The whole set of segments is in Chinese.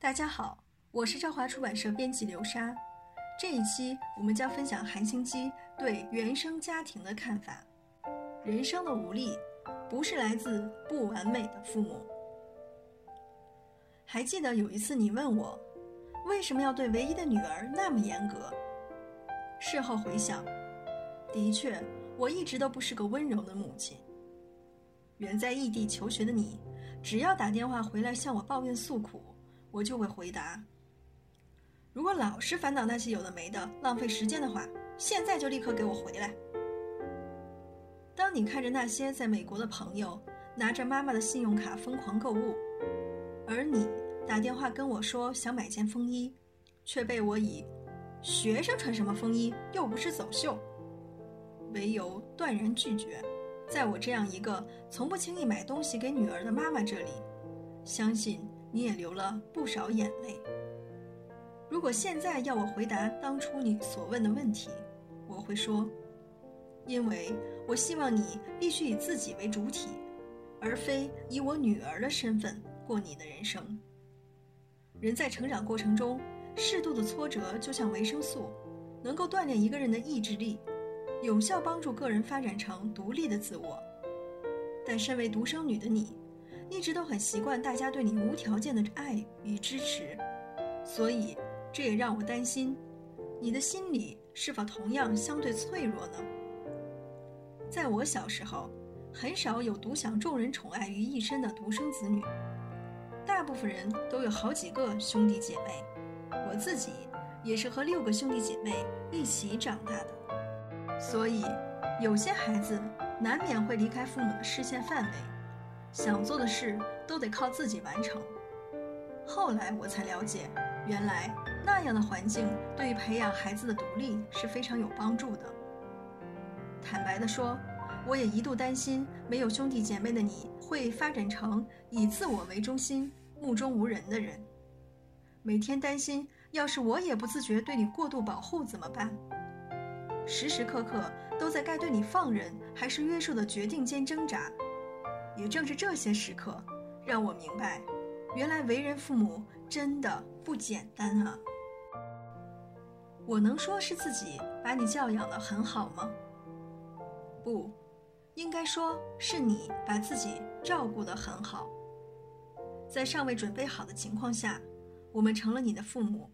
大家好，我是朝华出版社编辑刘莎。这一期我们将分享韩星基对原生家庭的看法。人生的无力，不是来自不完美的父母。还记得有一次你问我，为什么要对唯一的女儿那么严格？事后回想，的确，我一直都不是个温柔的母亲。远在异地求学的你，只要打电话回来向我抱怨诉苦，我就会回答。如果老是烦恼那些有的没的、浪费时间的话，现在就立刻给我回来。当你看着那些在美国的朋友拿着妈妈的信用卡疯狂购物，而你打电话跟我说想买件风衣，却被我以“学生穿什么风衣又不是走秀”为由断然拒绝。在我这样一个从不轻易买东西给女儿的妈妈这里，相信你也流了不少眼泪。如果现在要我回答当初你所问的问题，我会说：因为我希望你必须以自己为主体，而非以我女儿的身份过你的人生。人在成长过程中，适度的挫折就像维生素，能够锻炼一个人的意志力。有效帮助个人发展成独立的自我，但身为独生女的你，一直都很习惯大家对你无条件的爱与支持，所以这也让我担心，你的心理是否同样相对脆弱呢？在我小时候，很少有独享众人宠爱于一身的独生子女，大部分人都有好几个兄弟姐妹，我自己也是和六个兄弟姐妹一起长大的。所以，有些孩子难免会离开父母的视线范围，想做的事都得靠自己完成。后来我才了解，原来那样的环境对于培养孩子的独立是非常有帮助的。坦白地说，我也一度担心没有兄弟姐妹的你会发展成以自我为中心、目中无人的人，每天担心要是我也不自觉对你过度保护怎么办。时时刻刻都在该对你放任还是约束的决定间挣扎，也正是这些时刻，让我明白，原来为人父母真的不简单啊！我能说是自己把你教养的很好吗？不，应该说是你把自己照顾得很好。在尚未准备好的情况下，我们成了你的父母，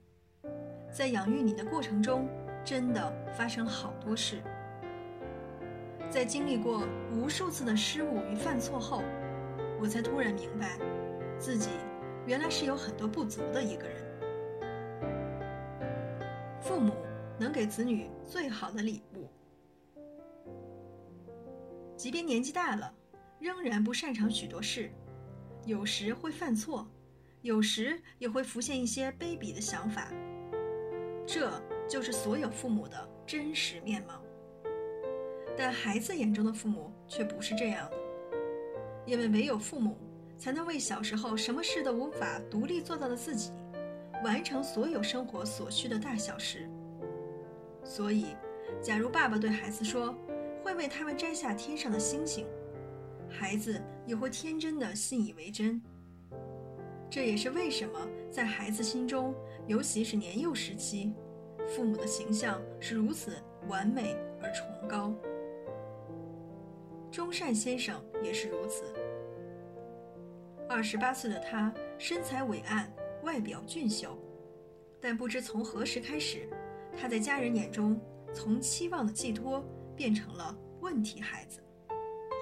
在养育你的过程中。真的发生好多事，在经历过无数次的失误与犯错后，我才突然明白，自己原来是有很多不足的一个人。父母能给子女最好的礼物，即便年纪大了，仍然不擅长许多事，有时会犯错，有时也会浮现一些卑鄙的想法，这。就是所有父母的真实面貌，但孩子眼中的父母却不是这样的，因为唯有父母才能为小时候什么事都无法独立做到的自己，完成所有生活所需的大小事。所以，假如爸爸对孩子说会为他们摘下天上的星星，孩子也会天真的信以为真。这也是为什么在孩子心中，尤其是年幼时期。父母的形象是如此完美而崇高，钟善先生也是如此。二十八岁的他身材伟岸，外表俊秀，但不知从何时开始，他在家人眼中从期望的寄托变成了问题孩子。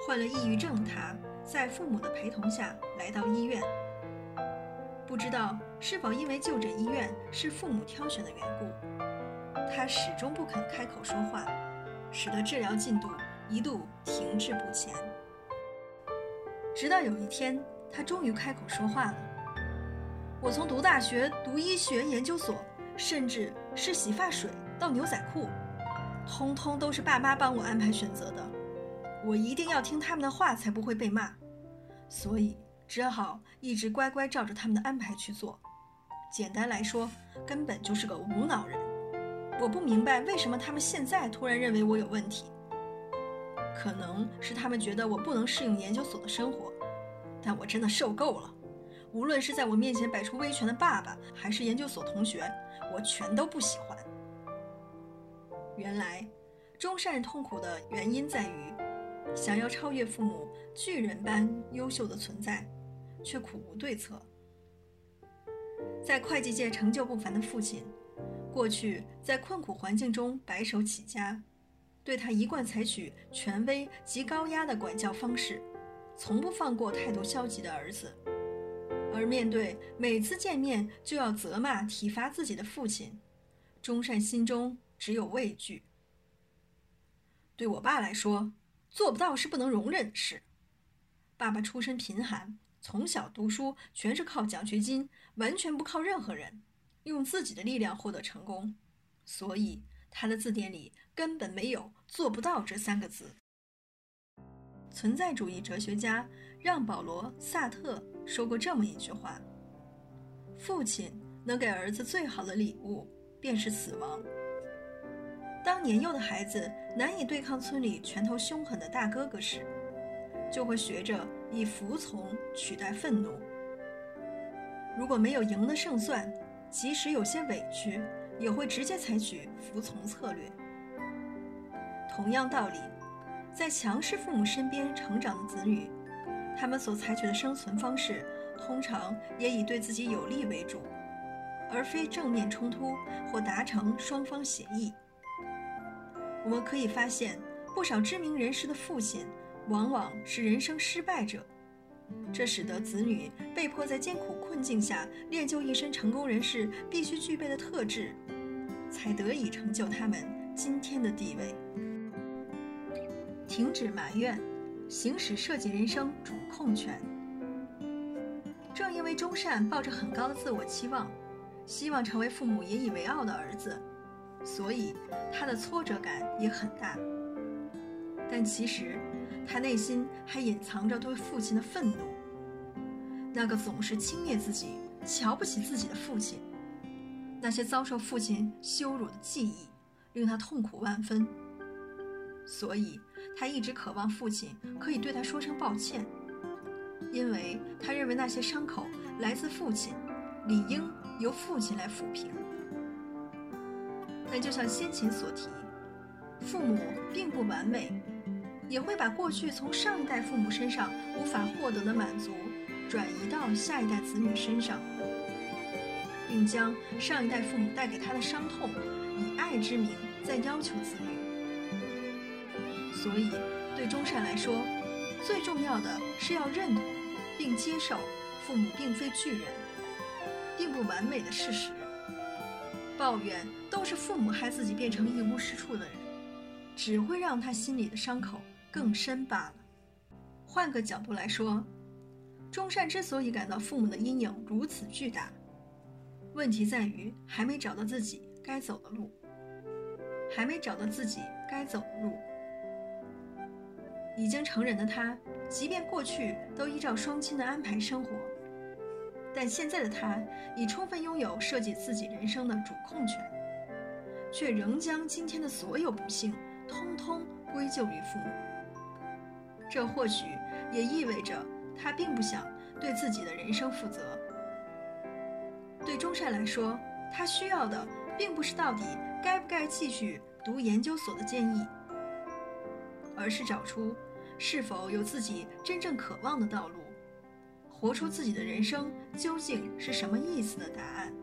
患了抑郁症的他，在父母的陪同下来到医院，不知道是否因为就诊医院是父母挑选的缘故。他始终不肯开口说话，使得治疗进度一度停滞不前。直到有一天，他终于开口说话了：“我从读大学、读医学研究所，甚至是洗发水到牛仔裤，通通都是爸妈帮我安排选择的。我一定要听他们的话，才不会被骂。所以只好一直乖乖照着他们的安排去做。简单来说，根本就是个无脑人。”我不明白为什么他们现在突然认为我有问题。可能是他们觉得我不能适应研究所的生活，但我真的受够了。无论是在我面前摆出威权的爸爸，还是研究所同学，我全都不喜欢。原来，中善痛苦的原因在于，想要超越父母巨人般优秀的存在，却苦无对策。在会计界成就不凡的父亲，过去在困苦环境中白手起家，对他一贯采取权威及高压的管教方式，从不放过态度消极的儿子。而面对每次见面就要责骂体罚自己的父亲，钟善心中只有畏惧。对我爸来说，做不到是不能容忍的事。爸爸出身贫寒。从小读书全是靠奖学金，完全不靠任何人，用自己的力量获得成功，所以他的字典里根本没有“做不到”这三个字。存在主义哲学家让·保罗·萨特说过这么一句话：“父亲能给儿子最好的礼物，便是死亡。”当年幼的孩子难以对抗村里拳头凶狠的大哥哥时，就会学着以服从取代愤怒。如果没有赢的胜算，即使有些委屈，也会直接采取服从策略。同样道理，在强势父母身边成长的子女，他们所采取的生存方式，通常也以对自己有利为主，而非正面冲突或达成双方协议。我们可以发现，不少知名人士的父亲。往往是人生失败者，这使得子女被迫在艰苦困境下练就一身成功人士必须具备的特质，才得以成就他们今天的地位。停止埋怨，行使设计人生主控权。正因为钟善抱着很高的自我期望，希望成为父母引以为傲的儿子，所以他的挫折感也很大。但其实。他内心还隐藏着对父亲的愤怒，那个总是轻蔑自己、瞧不起自己的父亲，那些遭受父亲羞辱的记忆，令他痛苦万分。所以，他一直渴望父亲可以对他说声抱歉，因为他认为那些伤口来自父亲，理应由父亲来抚平。但就像先前所提，父母并不完美。也会把过去从上一代父母身上无法获得的满足，转移到下一代子女身上，并将上一代父母带给他的伤痛，以爱之名再要求子女。所以，对中善来说，最重要的是要认同并接受父母并非巨人，并不完美的事实。抱怨都是父母害自己变成一无是处的人，只会让他心里的伤口。更深罢了。换个角度来说，钟善之所以感到父母的阴影如此巨大，问题在于还没找到自己该走的路，还没找到自己该走的路。已经成人的他，即便过去都依照双亲的安排生活，但现在的他已充分拥有设计自己人生的主控权，却仍将今天的所有不幸通通归咎于父母。这或许也意味着他并不想对自己的人生负责。对中善来说，他需要的并不是到底该不该继续读研究所的建议，而是找出是否有自己真正渴望的道路，活出自己的人生究竟是什么意思的答案。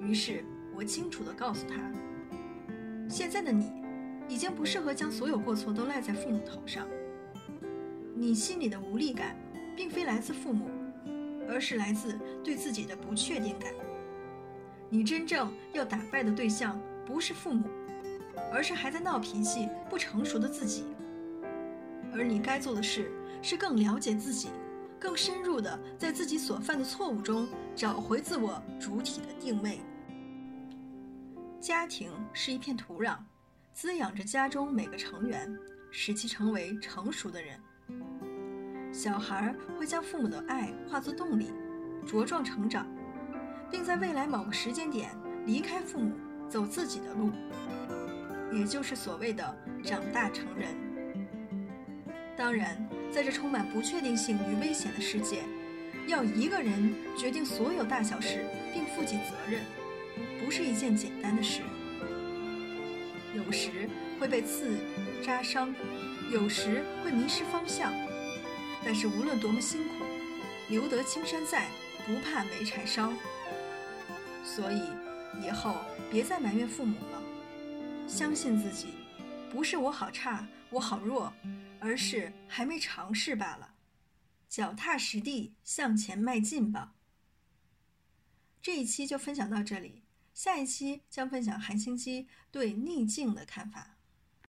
于是我清楚地告诉他：现在的你，已经不适合将所有过错都赖在父母头上。你心里的无力感，并非来自父母，而是来自对自己的不确定感。你真正要打败的对象不是父母，而是还在闹脾气、不成熟的自己。而你该做的事，是更了解自己，更深入的在自己所犯的错误中找回自我主体的定位。家庭是一片土壤，滋养着家中每个成员，使其成为成熟的人。小孩会将父母的爱化作动力，茁壮成长，并在未来某个时间点离开父母，走自己的路，也就是所谓的长大成人。当然，在这充满不确定性与危险的世界，要一个人决定所有大小事并负起责任，不是一件简单的事。有时会被刺扎伤，有时会迷失方向。但是无论多么辛苦，留得青山在，不怕没柴烧。所以以后别再埋怨父母了，相信自己，不是我好差，我好弱，而是还没尝试罢了。脚踏实地向前迈进吧。这一期就分享到这里，下一期将分享韩星基对逆境的看法。